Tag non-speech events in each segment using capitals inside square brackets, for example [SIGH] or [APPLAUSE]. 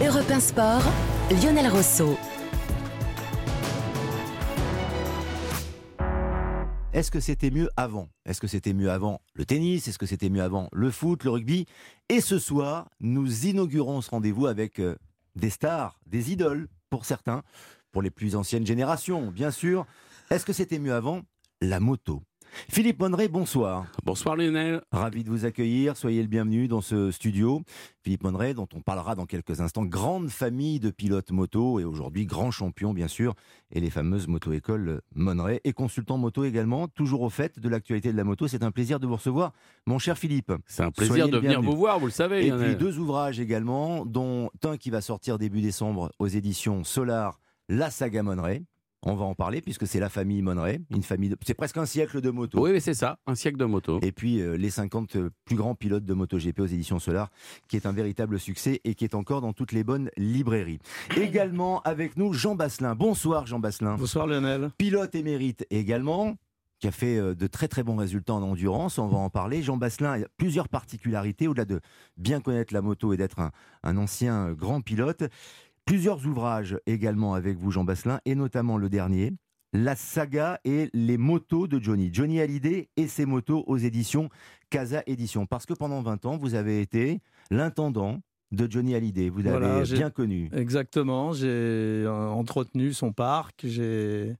Europe 1 Sport, Lionel Rousseau. Est-ce que c'était mieux avant? Est-ce que c'était mieux avant le tennis? Est-ce que c'était mieux avant le foot, le rugby? Et ce soir, nous inaugurons ce rendez-vous avec euh, des stars, des idoles pour certains, pour les plus anciennes générations, bien sûr. Est-ce que c'était mieux avant? La moto. Philippe Monneret, bonsoir. Bonsoir Lionel. Ravi de vous accueillir. Soyez le bienvenu dans ce studio. Philippe Monneret, dont on parlera dans quelques instants, grande famille de pilotes moto et aujourd'hui grand champion, bien sûr, et les fameuses moto-écoles Monneret et consultant moto également, toujours au fait de l'actualité de la moto. C'est un plaisir de vous recevoir, mon cher Philippe. C'est un plaisir de venir vous voir, vous le savez. Et puis deux ouvrages également, dont un qui va sortir début décembre aux éditions Solar, La Saga Monneret on va en parler puisque c'est la famille Monneret, une famille, c'est presque un siècle de moto. Oui, c'est ça, un siècle de moto. Et puis euh, les 50 euh, plus grands pilotes de MotoGP aux éditions Solar, qui est un véritable succès et qui est encore dans toutes les bonnes librairies. Également avec nous Jean Basselin. Bonsoir Jean Basselin. Bonsoir Lionel. Pilote émérite également qui a fait euh, de très très bons résultats en endurance, on va en parler. Jean Basselin a plusieurs particularités, au-delà de bien connaître la moto et d'être un ancien grand pilote. Plusieurs ouvrages également avec vous, Jean Basselin, et notamment le dernier, La saga et les motos de Johnny. Johnny Hallyday et ses motos aux éditions Casa Édition. Parce que pendant 20 ans, vous avez été l'intendant de Johnny Hallyday. Vous l'avez bien connu. Exactement. J'ai euh, entretenu son parc. J'ai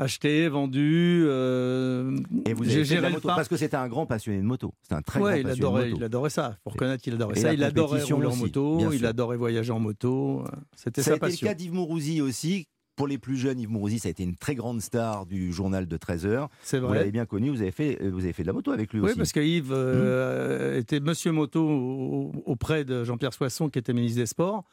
acheté, vendu. Euh, et vous avez géré moto, parce que c'était un grand passionné de moto. C'est un très grand il passionné adorait, de moto. Il adorait ça. Pour connaître qu'il adorait ça. Il adorait rouler en moto. Il adorait voyager en moto. C'était sa passion. C'était le cas d'Yves Mourouzi aussi. Pour les plus jeunes, Yves Mourouzi, ça a été une très grande star du journal de 13 h C'est vrai. Vous l'avez bien connu, vous avez, fait, vous avez fait de la moto avec lui aussi. Oui, parce que Yves euh, hmm. était monsieur moto auprès de Jean-Pierre Soisson, qui était ministre des Sports.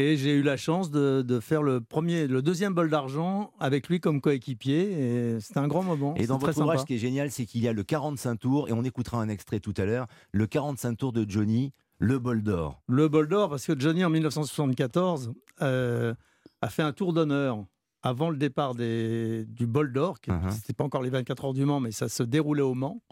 Et j'ai eu la chance de, faire le premier, le deuxième bol d'argent avec lui comme coéquipier. Et c'était un grand moment. Et dans votre ouvrage, ce qui est génial, c'est qu'il y a le 45 tours, et on écoutera un extrait tout à l'heure, le 45 tours de Johnny, le bol d'or. Le bol d'or, parce que Johnny, en 1974, euh, a fait un tour d'honneur avant le départ des, du bol d'or. Uh-huh. Ce n'était pas encore les 24 heures du Mans, mais ça se déroulait au Mans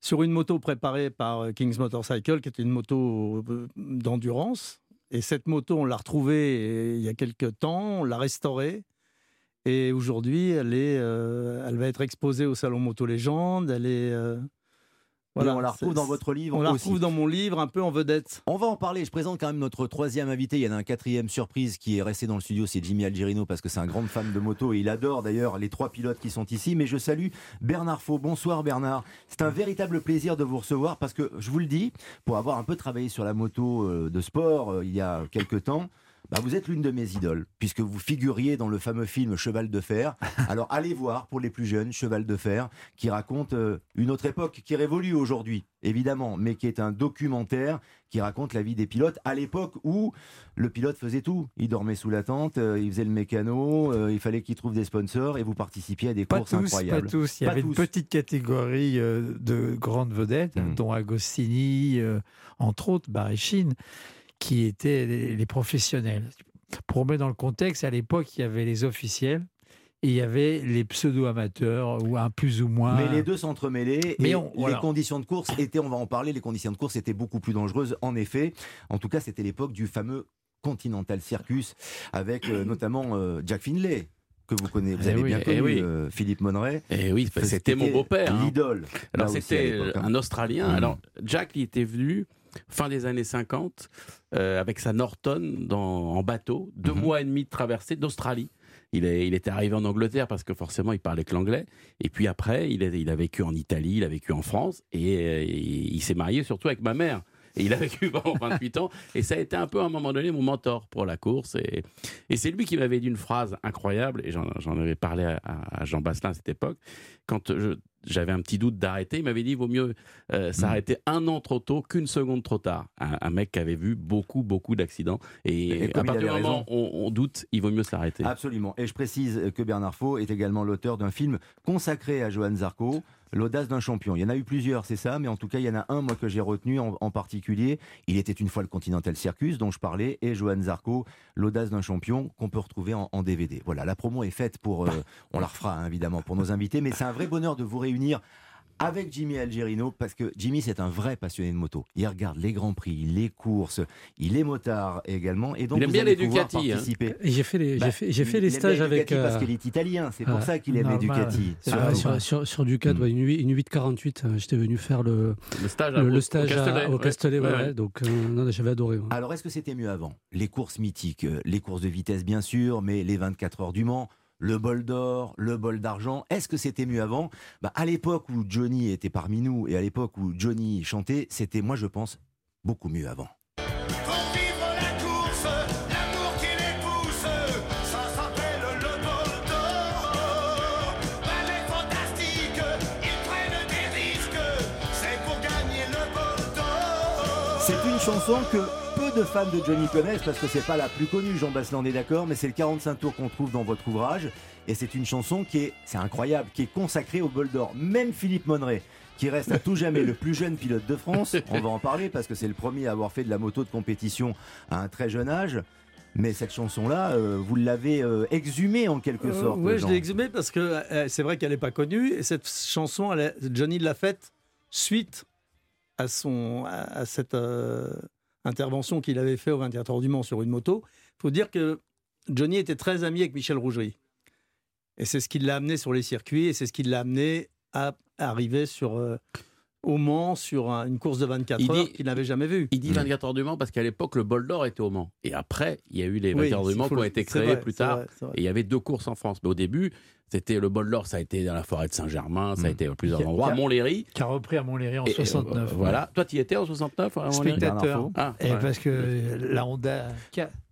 sur une moto préparée par Kings Motorcycle, qui était une moto euh, d'endurance. Et cette moto, on l'a retrouvée euh, il y a quelques temps, on l'a restaurée. Et aujourd'hui, elle, euh, elle va être exposée au Salon Moto Légende. Euh, voilà, on la retrouve dans votre livre. On la retrouve dans mon livre, un peu en vedette. On va en parler. Je présente quand même notre troisième invité. Il y en a un quatrième surprise qui est resté dans le studio, c'est Jimmy Algerino parce que c'est un grand fan de moto et il adore d'ailleurs les trois pilotes qui sont ici. Mais je salue Bernard Faux. Bonsoir Bernard. C'est un véritable plaisir de vous recevoir parce que je vous le dis, pour avoir un peu travaillé sur la moto euh, de sport euh, il y a quelques temps. Bah, vous êtes l'une de mes idoles, puisque vous figuriez dans le fameux film Cheval de Fer. [LAUGHS] Alors allez voir pour les plus jeunes, Cheval de Fer, qui raconte euh, une autre époque qui révolue aujourd'hui, évidemment, mais qui est un documentaire qui raconte la vie des pilotes à l'époque où le pilote faisait tout. Il dormait sous la tente, euh, il faisait le mécano, euh, il fallait qu'il trouve des sponsors et vous participiez à des courses incroyables. Pas tous, il y avait une petite catégorie de grandes vedettes, hmm. dont Agostini, entre autres, Chine qui étaient les, professionnels. Pour remettre dans le contexte, à l'époque, il y avait les officiels et il y avait les pseudo-amateurs ou un plus ou moins. Mais les deux s'entremêlaient et les conditions de course étaient, on va en parler, les conditions de course étaient beaucoup plus dangereuses en effet. En tout cas, c'était l'époque du fameux Continental Circus avec euh, notamment euh, Jack Finlay que vous connaissez, vous eh avez bien eh connu euh, Philippe Monneret. Et eh oui, c'était mon beau-père. Hein. L'idole. Alors c'était hein. un Australien. Mmh. Alors Jack, il était venu fin des années 50, euh, avec sa Norton dans, en bateau, deux mhm. mois et demi de traversée d'Australie. Il, est, il était arrivé en Angleterre parce que forcément il parlait que l'anglais. Et puis après, il a, il a vécu en Italie, il a vécu en France et, et euh, il s'est marié surtout avec ma mère. Et il a vécu pendant 28 ans. Et ça a été un peu à un moment donné mon mentor pour la course. Et, et c'est lui qui m'avait dit une phrase incroyable, et j'en avais parlé à, à, Jean Basselin à cette époque. Quand j'avais un petit doute d'arrêter, il m'avait dit il vaut mieux euh, s'arrêter un an trop tôt qu'une seconde trop tard. Un, mec qui avait vu beaucoup, beaucoup d'accidents. Et, à partir du moment où on, doute, il vaut mieux s'arrêter. Absolument. Et je précise que Bernard Faux est également l'auteur d'un film consacré à Johan Zarco. L'audace d'un champion. Il y en a eu plusieurs, c'est ça, mais en tout cas, il y en a un, moi, que j'ai retenu en, particulier. Il était une fois le Continental Circus, dont je parlais, et Johan Zarco, l'audace d'un champion, qu'on peut retrouver en, DVD. Voilà, la promo est faite pour. Euh, on la refera, hein, évidemment, pour nos invités, mais c'est un vrai bonheur de vous réunir avec Jimmy Algerino, parce que Jimmy, c'est un vrai passionné de moto. Il regarde les grands prix, les courses, il est motard également. Et donc, il aime bien les Ducati. hein. J'ai fait les, Bah, fait, fait les stages avec. Ducati Parce euh, qu'il est italien, c'est pour ah, ça qu'il aime les normal. Ducati. Ah, surtout. sur, sur, sur Ducat, Mm. une, 8, une 848, euh, j'étais venu faire le, Le stage, à- le, au- à- Castellet, au ouais. Castellet. ouais, Ouais, ouais. ouais. Donc, euh, j'avais adoré. ouais. Alors, est-ce que c'était mieux avant? Les courses mythiques, euh, les courses de vitesse, bien sûr, mais les 24 heures du Mans, le bol d'or, le bol d'argent, est-ce que c'était mieux avant? Bah, À l'époque où Johnny était parmi nous et à l'époque où Johnny chantait, c'était, moi, je pense, beaucoup mieux avant. C'est une chanson que peu de fans de Johnny connaissent parce que c'est pas la plus connue, Jean Basseland on est d'accord, mais c'est le 45 tours qu'on trouve dans votre ouvrage. Et c'est une chanson qui est, c'est incroyable, qui est consacrée au bol d'or. Même Philippe Monneret, qui reste à tout jamais le plus jeune pilote de France, on va en parler parce que c'est le premier à avoir fait de la moto de compétition à un très jeune âge. Mais cette chanson-là, euh, vous l'avez euh, exhumée en quelque Euh, sorte. ouais, je l'ai exhumé parce que c'est vrai qu'elle n'est pas connue. Et cette chanson, elle Johnny l'a faite suite à, son, à, à cette intervention qu'il avait fait au 24 heures du Mans sur une moto. Il faut dire que Johnny était très ami avec Michel Rougerie. Et c'est ce qui l'a amené sur les circuits et c'est ce qui l'a amené à arriver sur, euh, au Mans sur un- une course de 24 Il heures qu'il n'avait jamais vue. Il dit 24 heures du Mans parce qu'à l'époque, le bol d'or était au Mans. Et après, il y a eu les 24 Oui, heures du Mans qui ont été vrai, plus tard. vrai, c'est vrai. Et il y avait deux courses en France. Mais au début, c'était le bol d'or, ça a été dans la forêt de Saint-Germain, ça a Mm. été à plusieurs Qui a- endroits, qui a- Montlhéry. Qui a repris à Montlhéry en Et, euh, 69. voilà. Toi, tu y étais en 69 à Montlhéry Spectateur. Ah, Et ouais. parce que la Honda.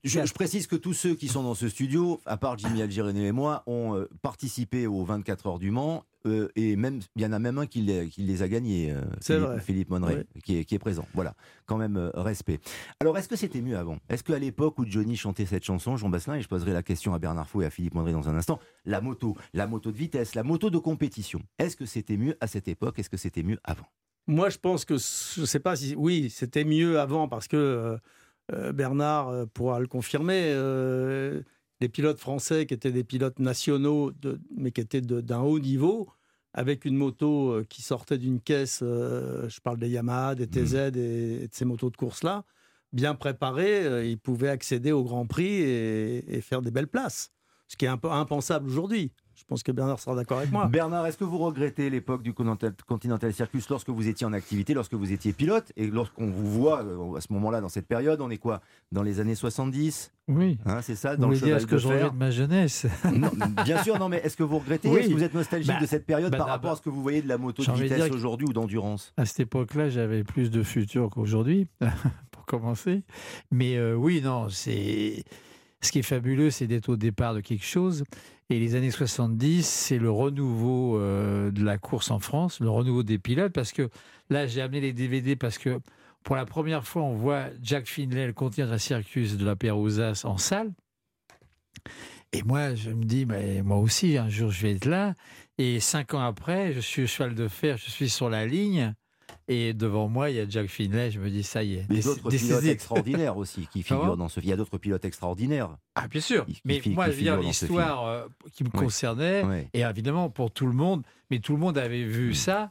Je, je précise que tous ceux qui sont dans ce studio, à part Jimmy Algirene et moi, ont euh, participé aux 24 heures du Mans. Euh, et même, il y en a même un qui les, qui les a gagnés, euh, C'est Philippe, vrai. Philippe Monneret, qui, est, qui est présent. Voilà, quand même euh, respect. Alors, est-ce que c'était mieux avant? Est-ce qu'à l'époque où Johnny chantait cette chanson, Jean Basselin, et je poserai la question à Bernard Faux et à Philippe Monneret dans un instant, la moto, la moto de vitesse, la moto de compétition, est-ce que c'était mieux à cette époque? Est-ce que c'était mieux avant? Moi, je pense que je ne sais pas si oui, c'était mieux avant parce que euh, Bernard pourra le confirmer. Les pilotes français qui étaient des pilotes nationaux, de- mais qui étaient d'un haut niveau, avec une moto euh, qui sortait d'une caisse, euh, je parle des Yamaha, des TZ et, et de ces motos de course-là, bien préparées, euh, ils pouvaient accéder au Grand Prix et, et faire des belles places. Ce qui est un peu impensable aujourd'hui. Je pense que Bernard sera d'accord avec moi. Bernard, est-ce que vous regrettez l'époque du Continental, Continental Circus lorsque vous étiez en activité, lorsque vous étiez pilote et lorsqu'on vous voit euh, à ce moment-là, dans cette période, on est quoi? Dans les années 70 Oui. hein, C'est ça Vous Dans le voulez dire, est-ce que de je regrette ma jeunesse? [LAUGHS] Non, Bien sûr, non, mais est-ce que vous regrettez? Oui. Est-ce que vous êtes nostalgique Bah, de cette période bah, par bah, rapport à ce que vous voyez de la moto de vitesse aujourd'hui ou d'endurance? À cette époque-là, j'avais plus de futur qu'aujourd'hui, [LAUGHS] pour commencer. Mais euh, oui, non, c'est. Ce qui est fabuleux, c'est d'être au départ de quelque chose. Et les années 70, c'est le renouveau euh, de la course en France, le renouveau des pilotes. Parce que là, j'ai amené les DVD parce que pour la première fois, on voit Jack Finlay, le Continental Circus de la Pérousas en salle. Et moi, je me dis, mais moi aussi, un jour, je vais être là. Et cinq ans après, je suis au cheval de fer, je suis sur la ligne. Et devant moi, il y a Jack Finlay. Je me dis, ça y est. Mais d'autres pilotes extraordinaires aussi qui [LAUGHS] figurent dans ce. Il y a d'autres pilotes extraordinaires. Ah, bien sûr. Qui- Mais moi, qui je veux dire, l'histoire euh, qui me Oui. concernait, et évidemment pour tout le monde, mais tout le monde avait vu Mm. ça,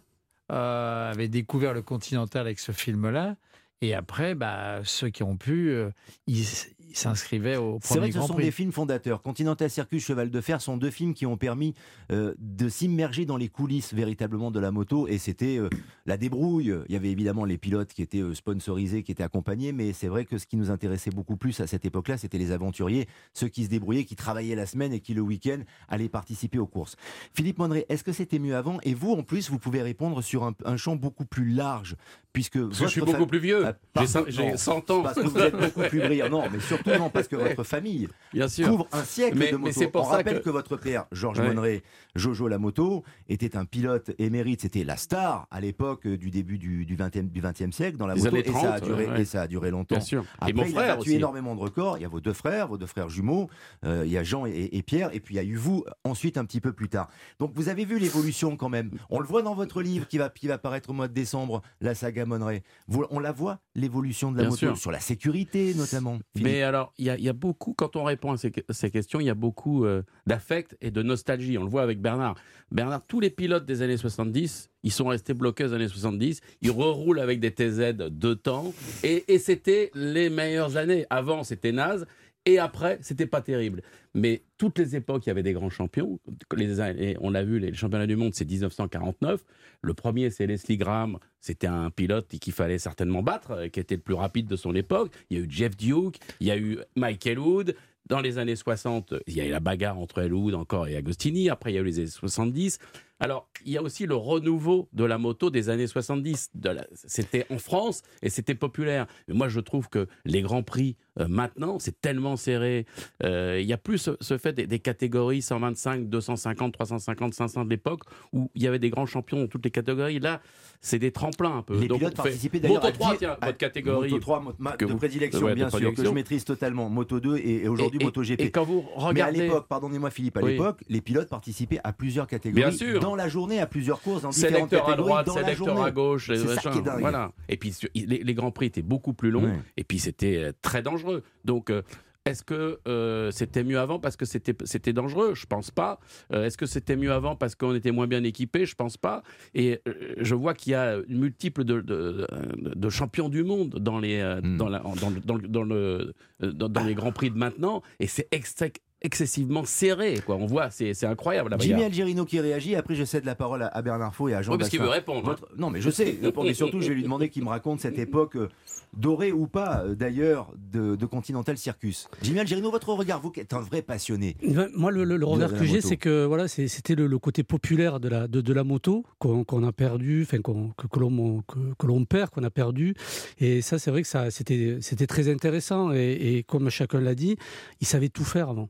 euh, avait découvert le Continental avec ce film-là. Et après, bah, ceux qui ont pu, euh, ils ils s'inscrivaient au C'est vrai premier que ce Grand sont Prix. des films fondateurs. Continental Circus, Cheval de Fer sont deux films qui ont permis euh, de s'immerger dans les coulisses véritablement de la moto. Et c'était euh, la débrouille. Il y avait évidemment les pilotes qui étaient euh, sponsorisés, qui étaient accompagnés. Mais c'est vrai que ce qui nous intéressait beaucoup plus à cette époque-là, c'était les aventuriers, ceux qui se débrouillaient, qui travaillaient la semaine et qui le week-end allaient participer aux courses. Philippe Mondré, est-ce que c'était mieux avant? Et vous, en plus, vous pouvez répondre sur un, un champ beaucoup plus large. Puisque Parce que je suis beaucoup plus vieux. Ah, J'ai pardon, cent- J'ai non. 100 ans. Parce que vous êtes beaucoup plus brillant. Non, mais surtout non, parce que votre famille Bien sûr. couvre un siècle Mais- de mais moto. c'est pour On ça rappelle que- que... votre père, Georges Ouais. Monneret, Jojo Lamoto, était un pilote émérite. C'était la star à l'époque euh, du début du, du 20e, du 20e siècle dans la moto. et, ça a 30, duré, ouais. et ça a duré longtemps. Bien sûr. Après, et mon il a frère battu aussi. énormément de records. Il y a vos deux frères, vos deux frères jumeaux. Euh, il y a Jean et, et Pierre. Et puis il y a eu vous ensuite un petit peu plus tard. Donc vous avez vu l'évolution quand même. On le voit dans votre livre qui va, qui va paraître au mois de décembre, la saga Monneret. Vous- on la voit, l'évolution de la Bien moto, sûr. sur la sécurité notamment. Philippe. Mais alors, il y, a- beaucoup, quand on répond à ces, questions, il y a beaucoup euh, d'affect et de nostalgie. On le voit avec Bernard. Bernard, tous les pilotes des années 70, ils sont restés bloqués aux années 70. Ils reroulent avec des TZ deux temps. Et, et c'était les meilleures années. Avant, c'était naze. Et après, c'était pas terrible. Mais toutes les époques, il y avait des grands champions. Les, on l'a vu, les championnats du monde, c'est 1949. Le premier, c'est Leslie Graham. C'était un pilote qu'il fallait certainement battre, euh, qui était le plus rapide de son époque. Il y a eu Jeff Duke, il y a eu Michael Wood. Dans les années 60, il y a eu la bagarre entre Elwood encore et Agostini. Après, il y a eu les années 70. Alors, il y a aussi le renouveau de la moto des années 70. De la- C'était en France et c'était populaire. Mais moi, je trouve que les grands prix, euh, maintenant, c'est tellement serré. Euh, il y a plus ce, ce fait des, des catégories 125, 250, 350, 500 de l'époque où il y avait des grands champions dans toutes les catégories. Là, c'est des tremplins un peu. Les Donc, pilotes participaient d'ailleurs Moto à 3, dix- tiens, à- votre catégorie. Moto 3, mo- ma- de vous- prédilection, ouais, de bien sûr, que je maîtrise totalement. Moto 2 et, et aujourd'hui Moto GP. Et quand vous Mais à regardez. l'époque, pardonnez-moi Philippe, à Oui. l'époque, les pilotes participaient à plusieurs catégories Bien sûr. dans la journée, à plusieurs courses, dans différentes sélecteur à catégories droite, dans la journée. à gauche, les C'est ça machins, qui est dingue. Voilà. Et puis les, les grands prix étaient beaucoup plus longs, Ouais. et puis c'était euh, très dangereux. Donc euh, est-ce que euh, c'était mieux avant parce que c'était dangereux? Je pense pas. Euh, est-ce que c'était mieux avant parce qu'on était moins bien équipé? Je pense pas. Et euh, je vois qu'il y a une multiple de, de, de champions du monde dans les dans, la, dans, le- dans, le- dans le dans, dans les grands prix de maintenant, et c'est extra- excessivement serré. Quoi. On voit, c'est c'est incroyable. La Jimmy. Algerino qui réagit, après je cède la parole à, à Bernard Faux et à Jean Oui, parce qu'il veut répondre. hein. Votre- Non, mais je sais, mais surtout, je vais lui demander qu'il me raconte cette époque euh, dorée ou pas, euh, d'ailleurs, de, de Continental Circus. Jimmy Algerino, votre regard, vous qui êtes un vrai passionné. Ben, Moi, le, le- le regard que j'ai, moto. c'est que voilà, c'est- c'était le, le côté populaire de la, de, de la moto qu'on qu'on a perdu, enfin que, que l'on que, que l'on perd, qu'on a perdu. Et ça, c'est vrai que ça, c'était c'était très intéressant. Et, et comme chacun l'a dit, ils savaient tout faire avant.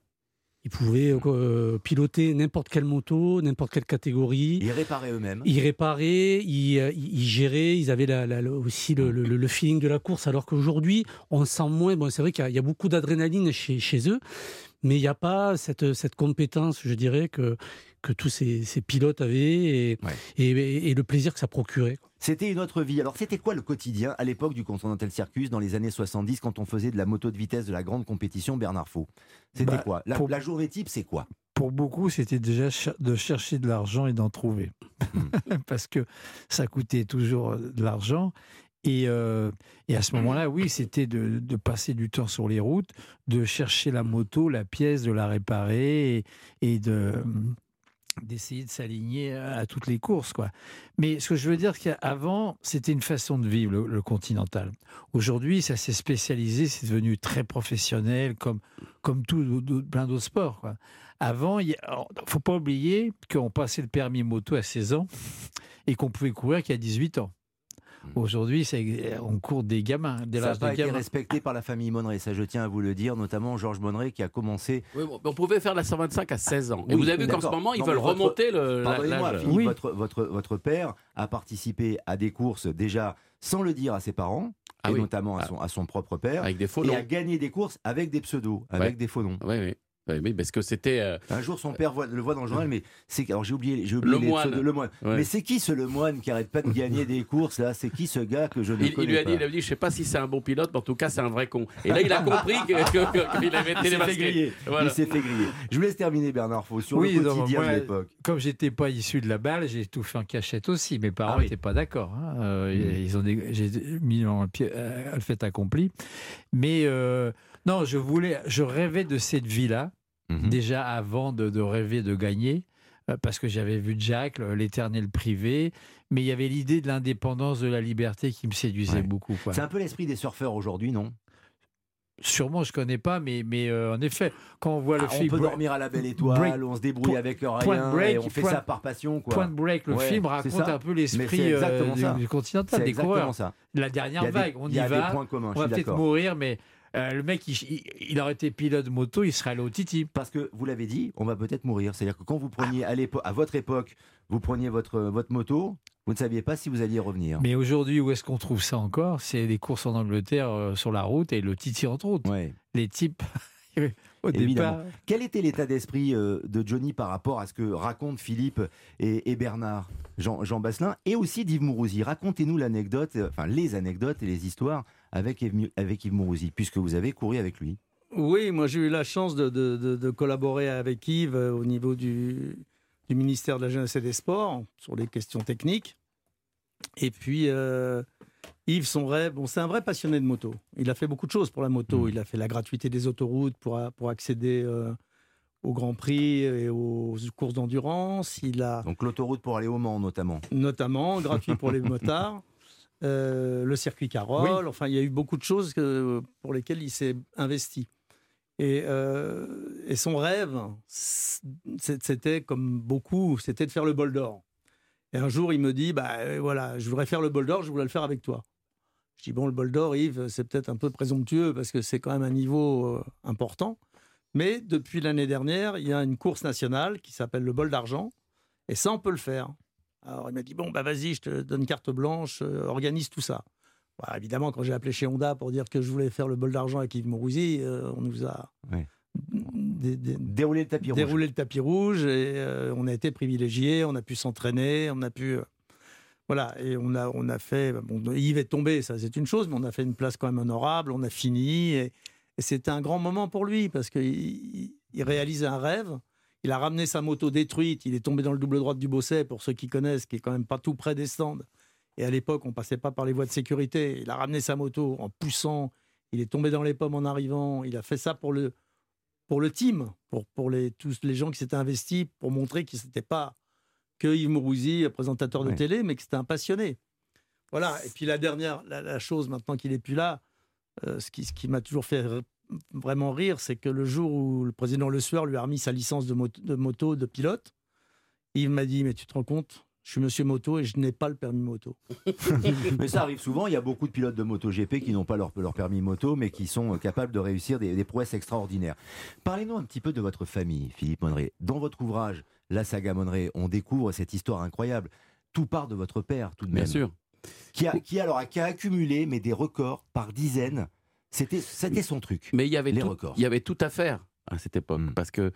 Ils pouvaient euh, piloter n'importe quelle moto, n'importe quelle catégorie. Ils réparaient eux-mêmes. Ils réparaient, ils, euh, ils géraient, ils avaient la- aussi le, le- le feeling de la course, alors qu'aujourd'hui, on sent moins. Bon, c'est vrai qu'il y y, a beaucoup d'adrénaline chez, chez eux, mais il n'y a pas cette, cette compétence, je dirais, que, que tous ces, ces pilotes avaient et, Ouais. et, et- et le plaisir que ça procurait. quoi. C'était une autre vie. Alors, c'était quoi le quotidien à l'époque du Continental Circus dans les années 70 quand on faisait de la moto de vitesse de la grande compétition Bernard Faux? C'était Bah, quoi? La, pour- la journée type, c'est quoi? Pour beaucoup, c'était déjà de chercher de l'argent et d'en trouver. [LAUGHS] Parce que ça coûtait toujours euh, de l'argent. Et, euh, et à ce moment-là, oui, c'était de, de passer du temps sur les routes, de chercher la moto, la pièce, de la réparer et, et de d'essayer de s'aligner à toutes les courses quoi. Mais ce que je veux dire c'est qu'avant c'était une façon de vivre le, continental. Aujourd'hui, ça s'est spécialisé, c'est devenu très professionnel comme comme tout plein d'autres sports quoi. Avant, il alors, faut pas oublier qu'on passait le permis moto à 16 ans et qu'on pouvait courir qu'à 18 ans. Aujourd'hui, c'est- on court des gamins, dès Ça n'a pas été respecté par la famille Monneray, ça je tiens à vous le dire, notamment Georges Monneray qui a commencé. Oui, bon, on pouvait faire la 125 à 16 ans. Et Oui, vous avez vu qu'en ce moment, ils Non, veulent votre- remonter le, la- Pardonnez-moi, Oui. votre, votre, votre père a participé à des courses déjà sans le dire à ses parents, Ah et oui. notamment à Ah. son, à son propre père, Avec des faux et noms. a gagné des courses avec des pseudos, avec Ouais. des faux noms. Oui, oui. Oui, parce que c'était. euh, Un jour, son père voit- le voit dans le journal, mais c'est alors j'ai oublié, j'ai oublié Le les moine. le moine. Ouais. Mais c'est qui ce le moine qui arrête pas de gagner des courses là? C'est qui ce gars que je ne il, il connais lui a pas dit, il a dit, je sais pas si c'est un bon pilote, mais en tout cas, c'est un vrai con. Et là, il a [LAUGHS] compris que- que- que- qu'il avait été Il s'est fait démasqué. griller. Voilà. Il s'est fait griller. Je vous laisse terminer Bernard Faux sur Oui, le quotidien moi, de l'époque. Comme j'étais pas issu de la balle, j'ai tout fait en cachette aussi. Mes parents Ah oui. n'étaient pas d'accord. hein. Euh, Mm. Ils ont des- j'ai mis en pied, euh, le fait accompli. Mais euh, non, je voulais, je rêvais de cette vie-là Mhm. déjà avant de, de rêver de gagner. euh, Parce que j'avais vu Jack, l'éternel privé, mais il y avait l'idée de l'indépendance, de la liberté qui me séduisait Ouais. beaucoup. quoi. C'est un peu l'esprit des surfeurs aujourd'hui, non? Sûrement, je connais pas, mais, mais euh, en effet, quand on voit le Ah, On film peut Bra- dormir à la belle étoile, Break- on se débrouille Point- avec rien, Point Break, et on fait Point- ça par passion. Quoi. Point Break, le Ouais, film raconte ça. un peu l'esprit exactement euh, ça. du, du continental, C'est des coureurs. ça. La dernière a des- vague, on il y, y va. des points communs, on va peut-être mourir, mais euh, le mec, il, aurait été pilote moto, il serait allé au Titi. Parce que vous l'avez dit, on va peut-être mourir. C'est-à-dire que quand vous preniez à, votre époque, vous preniez votre, votre moto, vous ne saviez pas si vous alliez revenir. Mais aujourd'hui, où est-ce qu'on trouve ça encore? C'est les courses en Angleterre euh, sur la route et le Titi entre autres. Ouais. Les types, [LAUGHS] au Évidemment. départ. Quel était l'état d'esprit euh, de Johnny par rapport à ce que racontent Philippe et, et Bernard, Jean, Jean Basselin, et aussi d'Yves Mourouzi? Racontez-nous l'anecdote, euh, enfin les anecdotes et les histoires avec avec Yves Mourouzi, puisque vous avez couru avec lui. Oui, moi j'ai eu la chance de, de- de- de collaborer avec Yves euh, au niveau du, du ministère de la Jeunesse et des Sports sur les questions techniques. Et puis euh, Yves, son rêve, bon, c'est un vrai passionné de moto. Il a fait beaucoup de choses pour la moto. Mm. Il a fait la gratuité des autoroutes pour, pour accéder euh, au Grand Prix et aux courses d'endurance. Il a Donc l'autoroute pour aller au Mans notamment. notamment gratuit pour les [LAUGHS] motards, euh, le circuit Carole. Enfin, il y a eu beaucoup de choses que- pour lesquelles il s'est investi. Et, euh, et son rêve, c'était comme beaucoup, c'était de faire le bol d'or. Et un jour, il me dit, bah voilà, je voudrais faire le bol d'or, je voudrais le faire avec toi. Je dis bon, le bol d'or, Yves, c'est peut-être un peu présomptueux parce que c'est quand même un niveau euh, important. Mais depuis l'année dernière, il y a une course nationale qui s'appelle le bol d'argent, et ça, on peut le faire. Alors il m'a dit bon bah vas-y, je te donne carte blanche, euh, organise tout ça. Bah, évidemment, quand j'ai appelé chez Honda pour dire que je voulais faire le bol d'argent avec Yves Mourouzi, euh, on nous a Ouais. dé- dé- Dérouler le tapis rouge. déroulé le tapis rouge et on a été privilégiés, on a pu s'entraîner, on a pu voilà et on a on a fait bon Yves est tombé, ça c'est une chose, mais on a fait une place quand même honorable, on a fini et, c'était un grand moment pour lui parce qu'il il, réalise un rêve. Il a ramené sa moto détruite, il est tombé dans le double droit du Bosset, pour ceux qui connaissent, qui est quand même pas tout près des stands. Et à l'époque, on passait pas par les voies de sécurité. Il a ramené sa moto en poussant, il est tombé dans les pommes en arrivant. Il a fait ça pour le, pour le team, pour, pour les, tous les gens qui s'étaient investis, pour montrer que c'était pas que Yves Mourouzi, présentateur de télé, mais que c'était un passionné. Voilà. Et puis la dernière, la, la chose, maintenant qu'il est plus là, euh, ce qui, ce qui m'a toujours fait vraiment rire, c'est que le jour où le président Le Sueur lui a remis sa licence de moto, de, moto, de pilote, Yves m'a dit Mais tu te rends compte Je suis monsieur moto et je n'ai pas le permis moto. [LAUGHS] Mais ça arrive [LAUGHS] souvent, il y a beaucoup de pilotes de MotoGP qui n'ont pas leur, leur permis moto, mais qui sont capables de réussir des, des prouesses extraordinaires. Parlez-nous un petit peu de votre famille, Philippe Monneray. Dans votre ouvrage, La saga on découvre cette histoire incroyable. Tout part de votre père, tout de même. Bien sûr. Qui a, qui, alors, a- qui a accumulé mais des records par dizaines. C'était, c'était son truc. Mais il y avait Les tout, records. il y avait tout à faire à cette époque. Mm. Parce que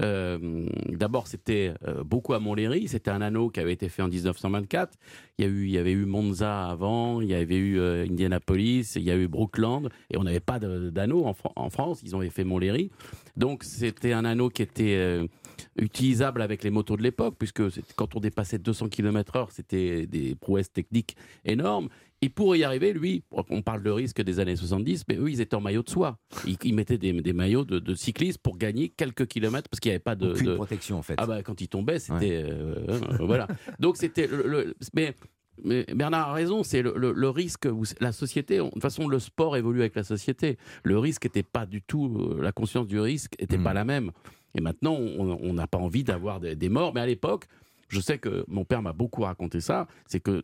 euh, d'abord, c'était euh, beaucoup à Montlhéry. C'était un anneau qui avait été fait en 1924. Il y, a eu, il y avait eu Monza avant, il y avait eu euh, Indianapolis, il y a eu Brookland. Et on n'avait pas d'anneau en, en France. Ils ont fait Montlhéry. Donc, c'était un anneau qui était utilisable avec les motos de l'époque, puisque quand on dépassait 200 km/h, c'était des prouesses techniques énormes. Et pour y arriver, lui, on parle de risque des années 70, mais eux, ils étaient en maillot de soie. Ils, ils mettaient des, des maillots de, de cyclistes pour gagner quelques kilomètres, parce qu'il n'y avait pas de... Aucune de- protection, en fait. Ah bah quand il tombait, c'était... euh, euh, voilà. Donc c'était... le- le- mais, mais Bernard a raison, c'est le, le- le risque, où la société, on- de toute façon le sport évolue avec la société. Le risque n'était pas du tout, euh, la conscience du risque n'était pas la même. Et maintenant, on n'a pas envie d'avoir des, des morts, mais à l'époque, je sais que mon père m'a beaucoup raconté ça, c'est que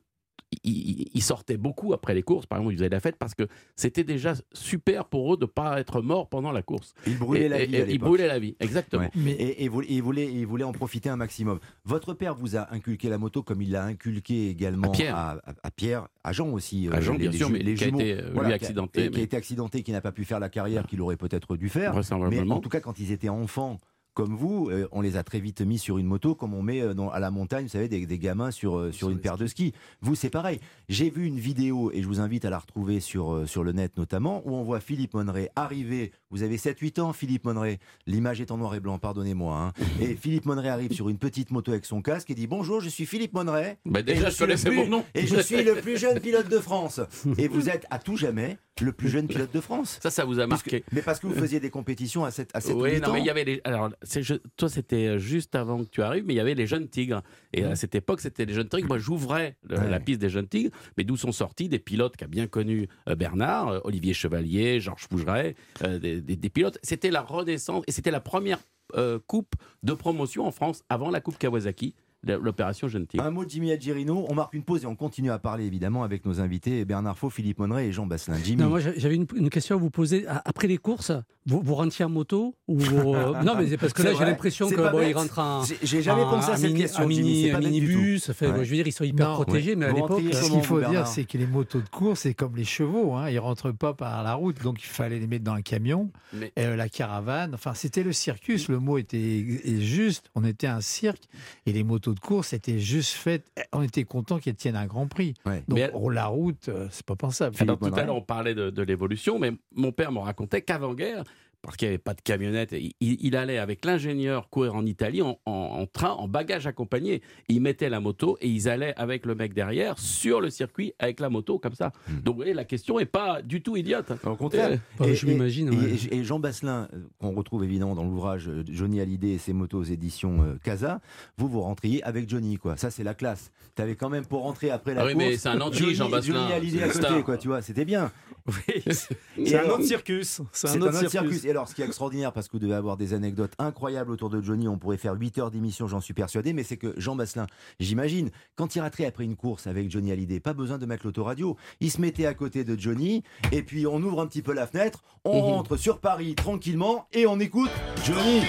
il, il- sortait beaucoup après les courses, par exemple, ils faisaient la fête parce que c'était déjà super pour eux de ne pas être morts pendant la course. Il brûlait Et- la vie. à ils brûlaient la vie, exactement. Ouais. Mais Et, et et il, voulait, il voulait en profiter un maximum. Votre père vous a inculqué la moto comme il l'a inculqué également À Pierre. à, à- à Pierre, à Jean aussi. À euh, Jean, les- bien les sûr, ju- mais les qui a jumeaux. été, euh, lui, Voilà, qui a- accidenté, et Qui a mais- été accidenté, qui n'a pas pu faire la carrière qu'il aurait peut-être dû faire. Mais en tout cas, quand ils étaient enfants, comme vous, euh, on les a très vite mis sur une moto, comme on met euh, dans- à la montagne, vous savez, des, des gamins sur, euh, sur une paire de skis. Vous, c'est pareil. J'ai vu une vidéo, et je vous invite à la retrouver sur, sur le net notamment, où on voit Philippe Monneray arriver. Vous avez 7-8 ans, Philippe Monneray. L'image est en noir et blanc, pardonnez-moi. hein. Et Philippe Monneray arrive sur une petite moto avec son casque et dit Bonjour, je suis Philippe Monneray. Bah, Et déjà, je je connaissais mon nom. Et je suis le plus jeune pilote de France. Et vous êtes à tout jamais le plus jeune pilote de France. Ça, ça vous a Parce que- marqué. mais parce que vous faisiez des compétitions à 7 à 7 ou Oui, 8 non, mais il y avait les. Alors, je- toi, c'était juste avant que tu arrives, mais il y avait les jeunes tigres. Et à cette époque, c'était les jeunes tigres. Moi, j'ouvrais Ouais. la piste des jeunes tigres, mais d'où sont sortis des pilotes qu'a bien connu euh, Bernard, euh, Olivier Chevalier, Georges Fougeret, euh, des, des- des pilotes. C'était la renaissance et c'était la première euh, coupe de promotion en France avant la coupe Kawasaki, l'opération Tigre. Un mot de Jimmy Algerino. On marque une pause et on continue à parler évidemment avec nos invités Bernard Faux, Philippe Monneray et Jean Basselin. Jimmy. Non, moi j'a- j'avais une, une question à vous poser. A- Après les courses, vous, vous rentriez en moto ou vous, euh, [LAUGHS] Non, mais c'est parce que là j'ai l'impression que bon, ils rentrent en. J'ai- J'ai jamais en- pensé à cette mini- question, un Jimmy. mini, C'est pas minibus. Ouais. je veux dire, ils sont hyper Non, protégés, mais à l'époque. euh, Ce qu'il faut dire, c'est que les motos de course, c'est comme les chevaux. Hein, ils rentrent pas par la route, donc il fallait les mettre dans un camion. Mais- Et, euh, la caravane, enfin, c'était le circus. Le mot était juste. On était un cirque et les motos de course étaient juste faites. On était content qu'elles tiennent un grand prix. Ouais. Donc, Mais- oh, la route, euh, c'est pas pensable. Alors, tout à l'heure, on parlait de, de l'évolution, mais mon père me racontait qu'avant-guerre, parce qu'il n'y avait pas de camionnette. Il, il allait avec l'ingénieur courir en Italie en, en- en train, en bagage accompagné. Il mettait la moto et ils allaient avec le mec derrière sur le circuit avec la moto comme ça. Hmm. Donc vous voyez, la question est pas du tout idiote. Au contraire. Bah, je m'imagine, Et, ouais. et- et Jean Basselin, euh, qu'on retrouve évidemment dans l'ouvrage euh, Johnny Hallyday et ses motos aux éditions euh, Casa, vous vous rentriez avec Johnny, quoi. Ça, c'est la classe. T'avais quand même pour rentrer après la Ah oui, course. mais c'est un anti, Johnny- Jean Basselin. Johnny Hallyday à côté, quoi. Tu vois, c'était bien. Oui, c'est Et un autre circus. C'est un autre circus. Et alors, ce qui est extraordinaire, parce que vous devez avoir des anecdotes incroyables autour de Johnny, on pourrait faire 8 heures d'émission, j'en suis persuadé, mais c'est que Jean Basselin, j'imagine, quand il rentrait après une course avec Johnny Hallyday, pas besoin de mettre l'autoradio, il se mettait à côté de Johnny, et puis on ouvre un petit peu la fenêtre, on Mhm. rentre sur Paris tranquillement, et on écoute Johnny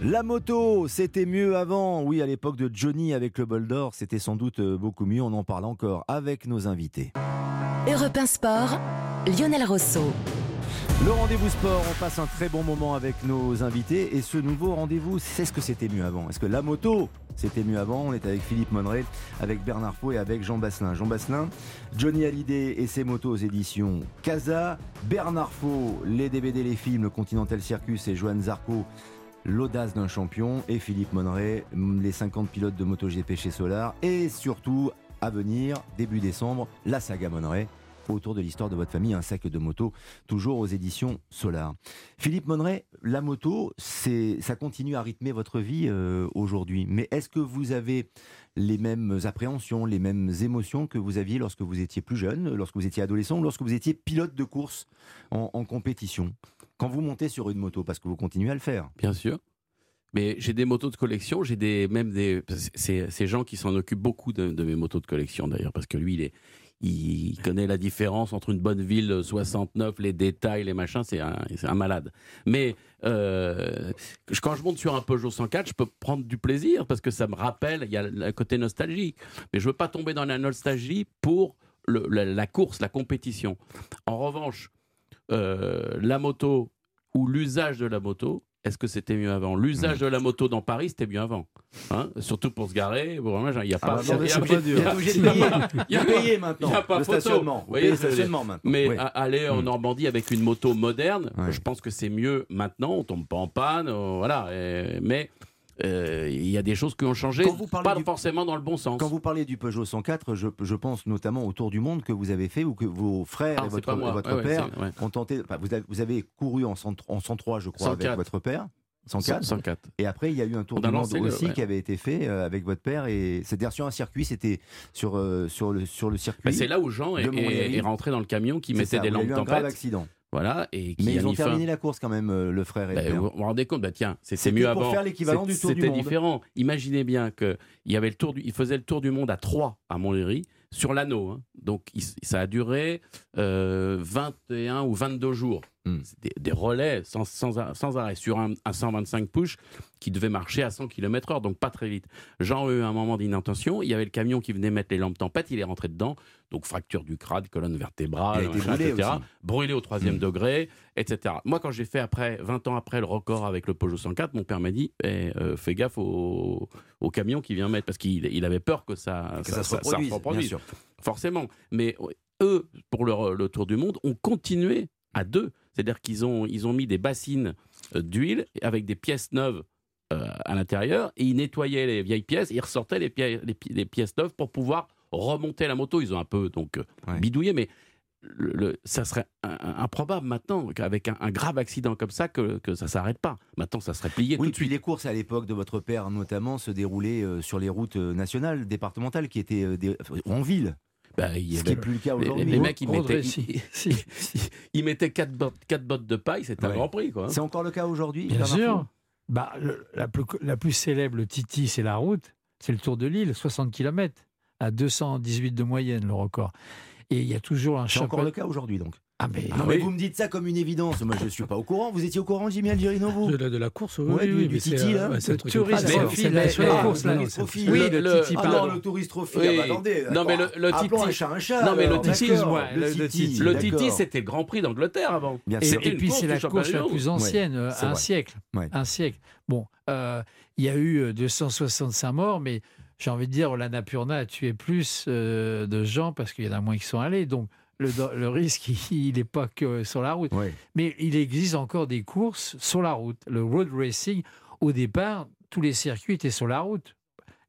la moto, c'était mieux avant. Oui, à l'époque de Johnny avec le bol d'or, c'était sans doute beaucoup mieux. On en parle encore avec nos invités. Europe 1 Sport, Lionel Rosso. Le rendez-vous sport, on passe un très bon moment avec nos invités et ce nouveau rendez-vous, c'est ce que c'était mieux avant. Est-ce que la moto, c'était mieux avant? On est avec Philippe Monneray, avec Bernard Faux et avec Jean Basselin. Jean Basselin, Johnny Hallyday et ses motos aux éditions Casa, Bernard Faux, les DVD, les films, le Continental Circus et Johan Zarco, l'audace d'un champion et Philippe Monneray, les 50 pilotes de MotoGP chez Solar et surtout à venir, début décembre, la saga Monneray autour de l'histoire de votre famille, un sac de moto, toujours aux éditions Solar. Philippe Monneray, la moto, ça continue à rythmer votre vie euh, aujourd'hui. Mais est-ce que vous avez les mêmes appréhensions, les mêmes émotions que vous aviez lorsque vous étiez plus jeune, lorsque vous étiez adolescent, lorsque vous étiez pilote de course en, compétition? Quand vous montez sur une moto, parce que vous continuez à le faire. Bien sûr. Mais j'ai des motos de collection, j'ai des même des ces gens qui s'en occupent beaucoup de mes motos de collection d'ailleurs parce que lui il est il connaît la différence entre une bonne ville 69, les détails, les machins, c'est un, malade. Mais euh, quand je monte sur un Peugeot 104, je peux prendre du plaisir parce que ça me rappelle, il y a le côté nostalgique. Mais je veux pas tomber dans la nostalgie pour la course, la compétition. En revanche, euh, la moto ou l'usage de la moto, est-ce que c'était mieux avant? L'usage de la moto dans Paris, c'était mieux avant. Hein? Surtout pour se garer. Il n'y a pas. Ah bah il y a- pas dur. il y a- de [LAUGHS] payer. pas- payez maintenant il y a pas le photo. stationnement. Vous voyez le maintenant. Mais Oui. aller en Mm. Normandie avec une moto moderne, je pense que c'est mieux maintenant. On tombe pas en panne, euh, voilà. et- mais euh, il y a des choses qui ont changé, vous pas du- forcément dans le bon sens. Quand vous parlez du Peugeot 104, je, je pense notamment au Tour du Monde que vous avez fait ou que vos frères Ah, et votre, Ouais, père ouais. ont tenté. enfin, vous, avez, vous avez couru en, 100 en 103, je crois, 104. avec votre père. 104. 104. Et après, il y a eu un Tour On du Monde le- aussi ouais. qui avait été fait euh, avec votre père. Et c'est-à-dire sur un circuit, c'était sur, euh, sur, le, sur le circuit. Bah, c'est là où Jean est, est- est rentré dans le camion qui mettait ça, des lampes eu un grave tempête. accident. Voilà, et qui Mais ils ont fin- terminé la course quand même, euh, le frère et Bah, le père. vous vous rendez compte, bah, tiens, c'était C'était mieux pour avant. faire l'équivalent du Tour du C'était Monde. différent. Imaginez bien que il y avait le tour du, il faisait le tour du monde à 3 à Montlhéry sur l'anneau. hein. Donc il- ça a duré euh, 21 ou 22 jours. C'est Des, des relais sans, sans, sans arrêt sur un, un 125 push qui devait marcher à 100 km/h, donc pas très vite. Jean a eu un moment d'inattention. Il y avait le camion qui venait mettre les lampes tempête. Il est rentré dedans. Donc fracture du crâne, colonne vertébrale, machin, brûlé etc. aussi. Brûlé au troisième Hmm. degré, etc. Moi, quand j'ai fait après, 20 ans après le record avec le Peugeot 104, mon père m'a dit eh, euh, fais gaffe au, au camion qui vient mettre, parce qu'il il avait peur que ça, Que ça, se reproduise, bien sûr. forcément. Mais eux, pour le, le Tour du Monde, ont continué à deux. C'est-à-dire qu'ils ont, ils ont mis des bassines euh, d'huile avec des pièces neuves euh, à l'intérieur et ils nettoyaient les vieilles pièces, ils ressortaient les, pi- les pi- les pièces neuves pour pouvoir remonter la moto. Ils ont un peu donc euh, Ouais. bidouillé, mais le, le- ça serait improbable maintenant qu'avec un, un grave accident comme ça que, que ça s'arrête pas. Maintenant, ça serait plié Oui, tout de suite. les courses à l'époque de votre père, notamment, se déroulaient sur les routes nationales, départementales, qui étaient en ville. Bah, il y Ce avait- qui n'est plus le cas aujourd'hui. les mecs, ils mettaient, [LAUGHS] ils, mettaient quatre bottes, quatre bottes de paille, c'était un grand prix. Quoi. hein. C'est encore le cas aujourd'hui Bien sûr. Bah, le- la, plus, la plus célèbre, le Titi, c'est la route. C'est le Tour de l'île, 60 km, à 218 de moyenne, le record. Et il y a toujours un C'est encore championnat. le cas aujourd'hui, donc. Ah, mais, Non, mais vous me dites ça comme une évidence. Moi, je ne suis pas au courant. Vous étiez au courant, Jimmy Algerino, vous De la, de la course, oui, Ouais, oui, du- Titi, euh, là. Le touriste la- ah, course. Oui, Le- Titi, Ah pardon. le touriste trophy. Ah attendez. Non, mais le- Titi- un chat un chat. Non, mais le Titi- le, Titi. C'était le Grand Prix d'Angleterre avant. Bien Et, puis course c'est la course la plus ancienne, euh, un siècle. Un siècle. Bon, euh, il y a eu euh, 265 morts, mais j'ai envie de dire, l'Annapurna a tué plus de gens parce qu'il y en a moins qui sont allés. Donc, le, le risque, [LAUGHS] il n'est pas que sur la route. Mais il existe encore des courses sur la route. Le road racing, au départ, tous les circuits étaient sur la route.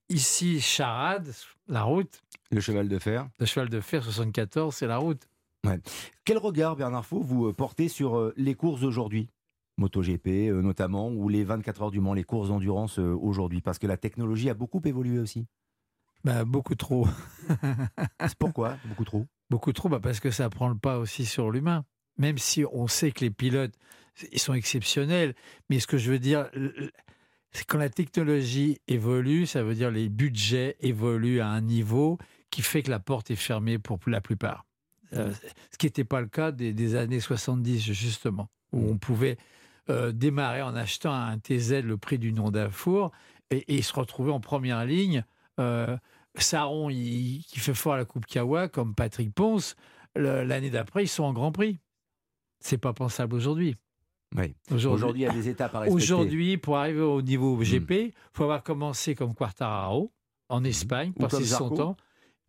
Ici, Charade, la route. Le cheval de fer. Le cheval de fer 74, c'est la route. Quel regard, Bernard Faux, vous euh, portez sur euh, les courses aujourd'hui? MotoGP euh, notamment, ou les 24 heures du Mans, les courses d'endurance euh, aujourd'hui? Parce que la technologie a beaucoup évolué aussi. Bah, beaucoup trop. Pourquoi? Beaucoup trop? Beaucoup trop, bah, parce que ça prend le pas aussi sur l'humain. Même si on sait que les pilotes, ils sont exceptionnels. Mais ce que je veux dire, c'est quand la technologie évolue, ça veut dire les budgets évoluent à un niveau qui fait que la porte est fermée pour la plupart. Euh, ce qui n'était pas le cas des, des années 70, justement, où on pouvait euh, démarrer en achetant un TZ le prix d'une Honda Four et, et se retrouver en première ligne. Euh, Saron, il- qui fait fort à la Coupe Kawa, comme Patrick Ponce, l'année d'après, ils sont en Grand Prix. C'est pas pensable aujourd'hui. Oui. Aujourd'hui, il y a des étapes à respecter. Aujourd'hui, pour arriver au niveau GP, il faut avoir commencé comme Quartararo en Espagne, Ou passer son temps.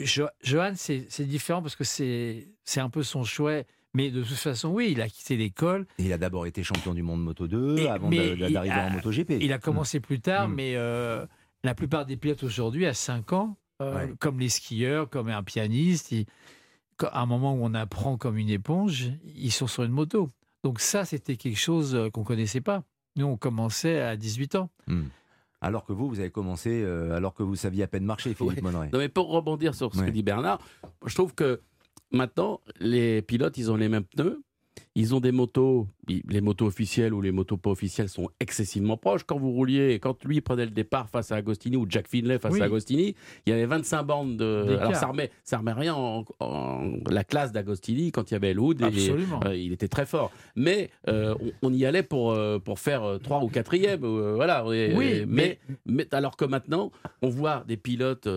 Jo- Johan, c'est différent parce que c'est un peu son choix. Mais de toute façon, oui, il a quitté l'école. Il a d'abord été champion du monde Moto 2 Et- avant d'arriver a- en MotoGP. Il a commencé plus tard, mais euh, la plupart des pilotes aujourd'hui, à 5 ans, euh, Ouais. comme les skieurs, comme un pianiste, ils- à un moment où on apprend comme une éponge, ils sont sur une moto. Donc ça, c'était quelque chose euh, qu'on connaissait pas. Nous, on commençait à 18 ans. Hmm. Alors que vous, vous avez commencé euh, alors que vous saviez à peine marcher, [LAUGHS] Philippe Ouais. Non, mais pour rebondir sur ce Ouais. que dit Bernard, je trouve que maintenant, les pilotes, ils ont les mêmes pneus. Ils ont des motos, les motos officielles ou les motos pas officielles sont excessivement proches. Quand vous rouliez, quand lui prenait le départ face à Agostini ou Jack Finlay face Oui. à Agostini, il y avait 25 bandes de. Alors ça remet, ça remet rien en, en la classe d'Agostini quand il y avait Elwood. Et, Absolument. euh, il était très fort. Mais euh, on, on y allait pour, euh, pour faire euh, 3 ou 4e. voilà. Et- oui, et- mais, mais alors que maintenant, on voit des pilotes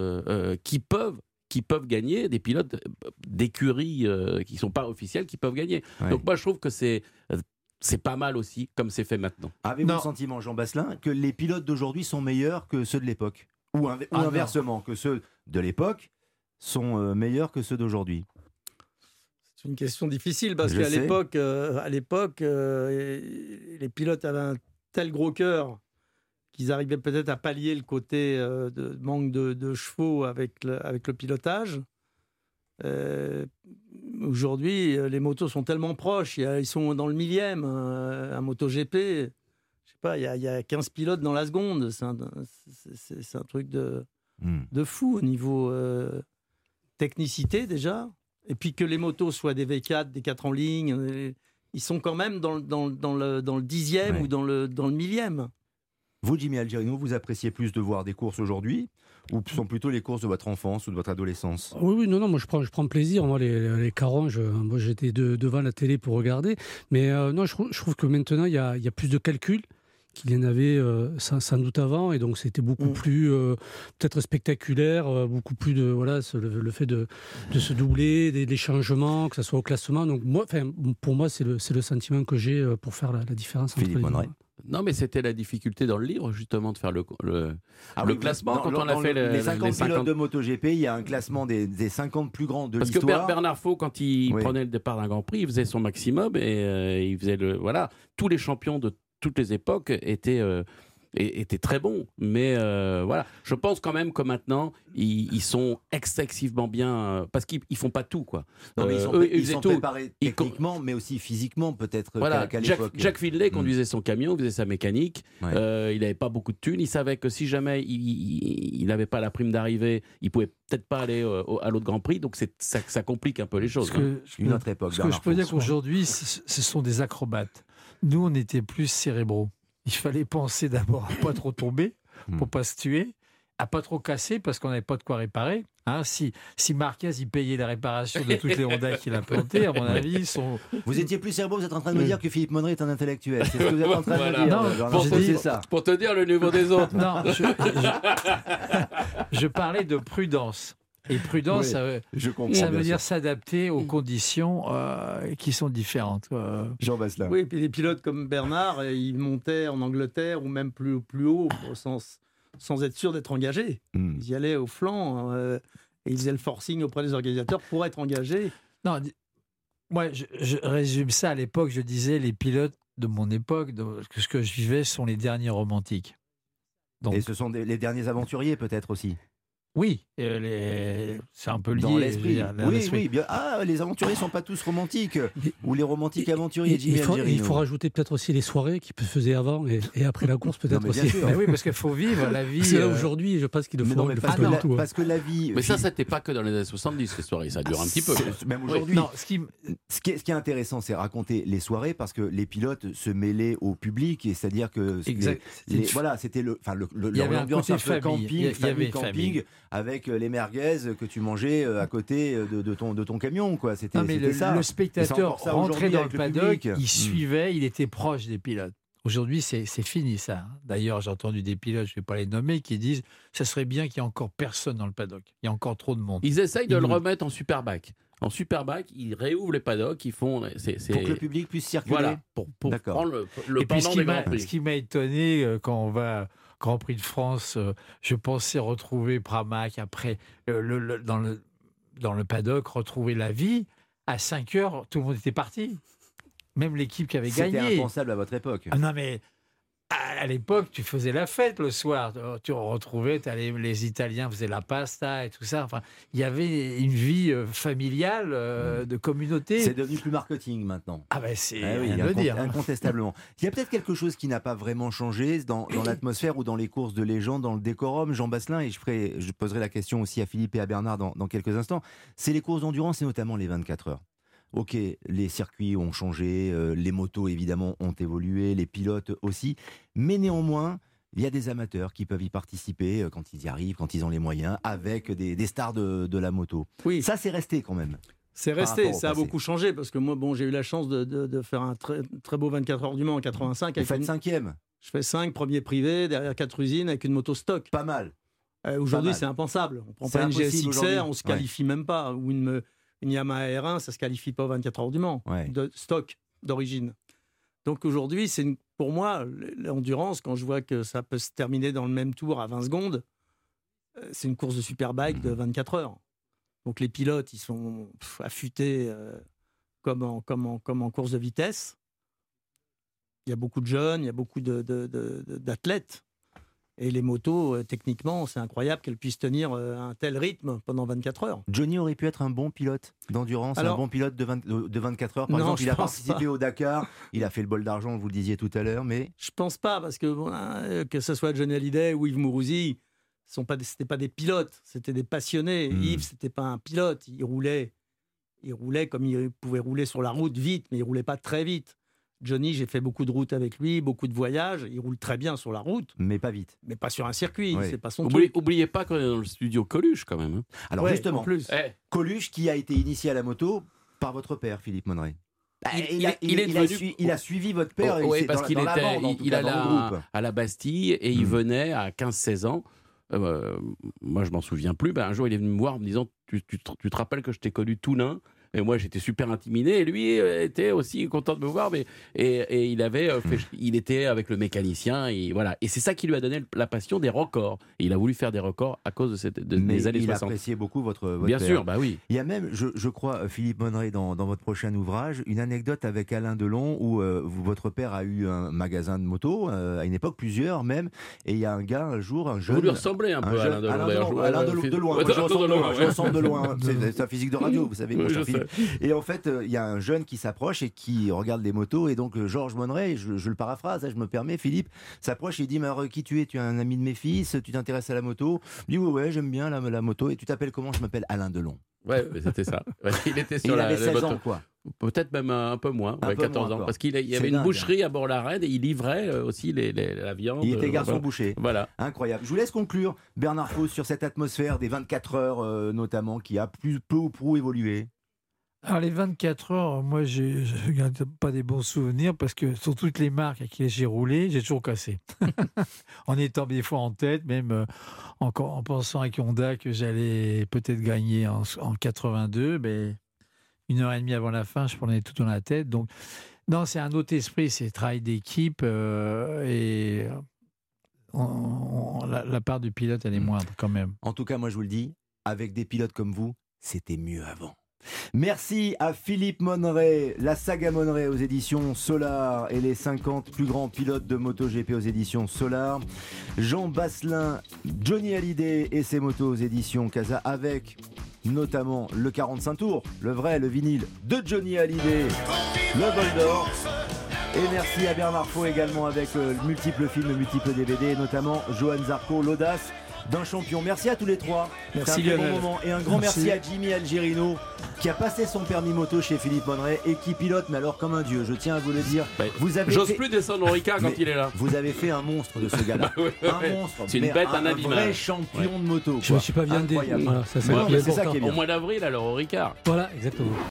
qui peuvent qui peuvent gagner, des pilotes euh, d'écuries euh, qui sont pas officiels qui peuvent gagner. Ouais. Donc moi je trouve que c'est euh, c'est pas mal aussi comme c'est fait maintenant. Avez-vous le sentiment, Jean Basselin, que les pilotes d'aujourd'hui sont meilleurs que ceux de l'époque Ou, inv- ou Ah non. inversement, que ceux de l'époque sont euh, meilleurs que ceux d'aujourd'hui? C'est une question difficile parce qu'à l'époque, euh, à l'époque, euh, les pilotes avaient un tel gros cœur qu'ils arrivaient peut-être à pallier le côté euh, de manque de, de chevaux avec le, avec le pilotage. Euh, Aujourd'hui, euh, les motos sont tellement proches, ils sont dans le millième. euh, un MotoGP, je sais pas, il y, a, il y a 15 pilotes dans la seconde. C'est un, un truc de, Hmm. de fou au niveau euh, technicité déjà. Et puis que les motos soient des V4, des 4 en ligne, ils sont quand même dans, le- dans, le- dans le, dans le dixième Ouais. ou dans le, dans le millième. Vous, Jimmy Algerino, vous appréciez plus de voir des courses aujourd'hui ou sont plutôt les courses de votre enfance ou de votre adolescence? Oui, oui, non, non, moi je prends, je prends plaisir. Moi, les, les caronges, euh, moi j'étais de- devant la télé pour regarder. Mais euh, non, je, trouve- je trouve que maintenant il y a, il y a plus de calculs qu'il y en avait euh, sans, sans doute avant. Et donc c'était beaucoup Mm. plus euh, peut-être spectaculaire, euh, beaucoup plus de. Voilà, ce- le, le fait de, de se doubler, des, des changements, que ce soit au classement. Donc moi, enfin, pour moi, c'est le, c'est le sentiment que j'ai pour faire la, la différence entre Philippe les deux. Non, mais c'était la difficulté dans le livre justement de faire le, le, Ah le oui, classement dans- quand dans- on a fait le- le- les 50 les 50 pilotes de MotoGP, il y a un classement des, des 50 plus grands de Parce que Ber- l'histoire. Bernard Faux, quand il Oui. prenait le départ d'un Grand Prix, il faisait son maximum et euh, il faisait le voilà. Tous les champions de toutes les époques étaient euh, é- étaient très bons, mais euh, voilà. Je pense quand même que maintenant ils, ils sont excessivement bien euh, parce qu'ils ils font pas tout quoi. Non, mais ils sont, eux, ils ils faisaient sont tout. préparés techniquement, mais aussi physiquement, peut-être Voilà, qu'à Jack, l'époque. Jack Finlay Mm. conduisait son camion, faisait sa mécanique. Ouais. Euh, il n'avait pas beaucoup de thunes. Il savait que si jamais il- n'avait pas la prime d'arrivée, il pouvait peut-être pas aller au- à l'autre Grand Prix. Donc c'est ça, ça complique un peu les choses. Ce hein. Une autre époque. ce que je peux dire qu'aujourd'hui, ce, ce sont des acrobates. Nous, on était plus cérébraux. Il fallait penser d'abord à pas trop tomber, pour Hmm. pas se tuer, à pas trop casser parce qu'on n'avait pas de quoi réparer. Hein, si, si Marquez il payait la réparation de toutes les Honda qu'il a plantées, à mon avis, son, Vous étiez plus cérébro, vous êtes en train de me dire que Philippe Monneray est un intellectuel. C'est ce que vous êtes en train de Voilà. dire. Non, pour te dire- c'est ça. Pour te dire le niveau des autres. Non, je, je- je parlais de prudence. Et prudence, Oui, ça, veut- Je comprends. ça bien veut dire s'adapter aux conditions euh, qui sont différentes. Euh, Jean Basselin. Oui, et puis les pilotes comme Bernard, euh, ils montaient en Angleterre ou même plus, plus haut sans, sans être sûrs d'être engagés. Hmm. Ils y allaient au flanc euh, et ils faisaient le forcing auprès des organisateurs pour être engagés. non, Moi, je, je résume ça à l'époque, je disais les pilotes de mon époque, de, ce que je vivais, sont les derniers romantiques. Donc, Et ce sont des, les derniers aventuriers peut-être aussi oui, les... c'est un peu lié. Dans l'esprit. Oui, oui. Bien... Ah, les aventuriers sont pas tous romantiques. Ou les romantiques aventuriers. Il, il, faut, il faut, rajouter peut-être aussi les soirées qui se faisaient avant et, et après la course peut-être aussi. Mais oui, parce qu'il faut vivre la vie. C'est euh... aujourd'hui, je pense qu'il le faut. Non, parce, que la, tout, parce que la vie. Mais ça, c'était pas que dans les années 70 ces soirées. Ça dure un petit peu. Même aujourd'hui. Oui. Ce, qui... ce, qui est, ce qui est intéressant, c'est raconter les soirées parce que les pilotes se mêlaient au public et c'est-à-dire que exact. Les, les, voilà, c'était le, enfin, l'ambiance un, un peu camping, famille camping avec les merguez que tu mangeais à côté de, de, ton, de ton camion. Quoi. C'était, non, mais le, ça. le spectateur rentrait dans le paddock, il suivait, il était proche des pilotes. Aujourd'hui, c'est, c'est fini ça. D'ailleurs, j'ai entendu des pilotes, je ne vais pas les nommer, qui disent ça serait bien qu'il n'y ait encore personne dans le paddock. Il y a encore trop de monde. Ils essayent de ils le remettre en superbike. En superbike, ils réouvrent les paddocks, ils font. C'est, c'est... Pour que le public puisse circuler. Voilà, pour, pour D'accord. prendre le, le Et puis, ce qui, m'a, ce qui m'a étonné euh, quand on va Grand Prix de France, euh, je pensais retrouver Pramac après le, le, dans, le, dans le paddock, retrouver la vie. À 5 heures, tout le monde était parti. Même l'équipe qui avait gagné. C'était impensable à votre époque. Ah non, mais à, l'époque, tu faisais la fête le soir. Tu retrouvais, les, les, Italiens faisaient la pasta et tout ça. Enfin, il y avait une vie euh, familiale, euh, de communauté. C'est devenu plus marketing maintenant. Ah ben c'est ah oui, dire. Incontestablement. [LAUGHS] il y a peut-être quelque chose qui n'a pas vraiment changé dans, dans l'atmosphère ou dans les courses de légende, dans le décorum. Jean Basselin, et je, ferai, je poserai la question aussi à Philippe et à Bernard dans, dans quelques instants. C'est les courses d'endurance et notamment les 24 heures. Ok, les circuits ont changé, euh, les motos évidemment ont évolué, les pilotes aussi, mais néanmoins, il y a des amateurs qui peuvent y participer euh, quand ils y arrivent, quand ils ont les moyens, avec des, des stars de, de, la moto. Oui. Ça, c'est resté quand même. C'est resté, ça a beaucoup changé parce que moi, bon, j'ai eu la chance de, de, de, faire un très, très beau 24 heures du Mans en 85. Vous faites une... cinquième Je fais 5, premier privé, derrière quatre usines avec une moto stock. Pas mal. Euh, aujourd'hui, c'est impensable. On prend pas une GSXR, on se qualifie ouais. même pas. Ou une, une Yamaha R1, ça se qualifie pas aux 24 heures du Mans, ouais. de stock, d'origine. Donc aujourd'hui, c'est pour moi, l'endurance, quand je vois que ça peut se terminer dans le même tour à 20 secondes, euh, c'est une course de superbike de 24 heures. Donc les pilotes, ils sont pff, affûtés euh, comme, en, comme, en, comme en course de vitesse. Il y a beaucoup de jeunes, il y a beaucoup d'athlètes. Et les motos, euh, techniquement, c'est incroyable qu'elles puissent tenir euh, un tel rythme pendant 24 heures. Johnny aurait pu être un bon pilote d'endurance, un bon pilote de, 20, de 24 heures. Par non, exemple, il a participé pas. au Dakar, il a fait le bol d'argent, vous le disiez tout à l'heure, mais... Je pense pas, parce que bon, que ce soit Johnny Hallyday ou Yves Mourouzi, ce n'étaient pas des pilotes, c'était des passionnés. Mmh. Yves, c'était pas un pilote, il roulait, il roulait comme il pouvait rouler sur la route vite, mais il roulait pas très vite. Johnny, j'ai fait beaucoup de routes avec lui, beaucoup de voyages. Il roule très bien sur la route. Mais pas vite. Mais pas sur un circuit. Oui. C'est pas son Oublie, truc. Oubliez pas qu'on est dans le studio Coluche quand même. Hein. Alors ouais, justement, plus. Eh. Coluche qui a été initié à la moto par votre père, Philippe Monneray. Bah, il, il, a, il, il, a su, il, a, suivi votre père. Oh, oui, parce qu'il était, bande, il, allait à, à, la Bastille et il mmh. venait à 15-16 ans. Euh, moi, je m'en souviens plus. Ben, un jour, il est venu me voir en me disant Tu, tu, tu te rappelles que je t'ai connu tout nain et moi, j'étais super intimidé. Et lui euh, était aussi content de me voir. Mais, et, et il avait fait, il était avec le mécanicien. Et voilà. Et c'est ça qui lui a donné la passion des records. Et il a voulu faire des records à cause de, cette, de mais des années il 60. appréciait beaucoup votre, votre Bien père. sûr, bah oui. Il y a même, je, je crois, Philippe Monneray, dans, dans, votre prochain ouvrage, une anecdote avec Alain Delon où euh, votre père a eu un magasin de moto, euh, à une époque, plusieurs même. Et il y a un gars, un jour, un jeune. Vous lui ressemblez un peu Alain Delon. Alain Delon, Alain Delon de loin. Moi, je ressemble de loin. Je ressemble de loin. C'est un physique de radio, vous savez. [LAUGHS] Et en fait, il y a un jeune qui s'approche et qui regarde les motos. Et donc, Georges Monneray, je, je, le paraphrase, je me permets, Philippe, s'approche et dit Mais qui tu es? Tu es un ami de mes fils? Tu t'intéresses à la moto? Il dit Ouais, ouais, j'aime bien la, la, moto. Et tu t'appelles comment? Je m'appelle Alain Delon. Ouais, c'était ça. [LAUGHS] il était sur il la, avait 16 ans, quoi. Peut-être même un, un, peu moins, un ouais, peu 14 moins, ans. Parce qu'il y avait une dingue. boucherie à Bord-la-Reine et il livrait euh, aussi les, les, la viande. Il était garçon euh, boucher. Voilà. Incroyable. Je vous laisse conclure, Bernard Fauss, sur cette atmosphère des 24 heures, euh, notamment, qui a plus, peu ou prou évolué. Alors les 24 heures, moi je ne garde pas des bons souvenirs parce que sur toutes les marques à qui j'ai roulé, j'ai toujours cassé. [LAUGHS] en étant des fois en tête, même euh, en, en pensant avec Honda que j'allais peut-être gagner en, en 82, mais une heure et demie avant la fin, je prenais tout dans la tête. Donc non, c'est un autre esprit, c'est travail d'équipe euh, et on, on, la, la, part du pilote, elle est moindre quand même. En tout cas, moi je vous le dis, avec des pilotes comme vous, c'était mieux avant. Merci à Philippe Monneret, la saga Monneret aux éditions Solar et les 50 plus grands pilotes de MotoGP aux éditions Solar. Jean Basselin, Johnny Hallyday et ses motos aux éditions Casa avec notamment le 45 tours, le vrai, le vinyle de Johnny Hallyday, le Bol d'Or. Et merci à Bernard Faux également avec euh, multiples films, multiples DVD, notamment Johan Zarco, l'audace d'un champion. Merci à tous les trois. Merci, un bon moment. Et un grand merci. Merci. à Jimmy Algerino qui a passé son permis moto chez Philippe Monneret et qui pilote, mais alors comme un dieu. Je tiens à vous le dire. Bah, Vous avez J'ose fait- plus descendre au Ricard quand il est là. Vous avez fait un monstre de ce [LAUGHS] gars-là. Ouais, ouais, un monstre. C'est une bête, un un, animal. vrai champion de moto. Je ne suis pas viandé. Incroyable. Voilà, ça, c'est ça qui est bien. Au mois d'avril, alors au Ricard. Voilà, exactement.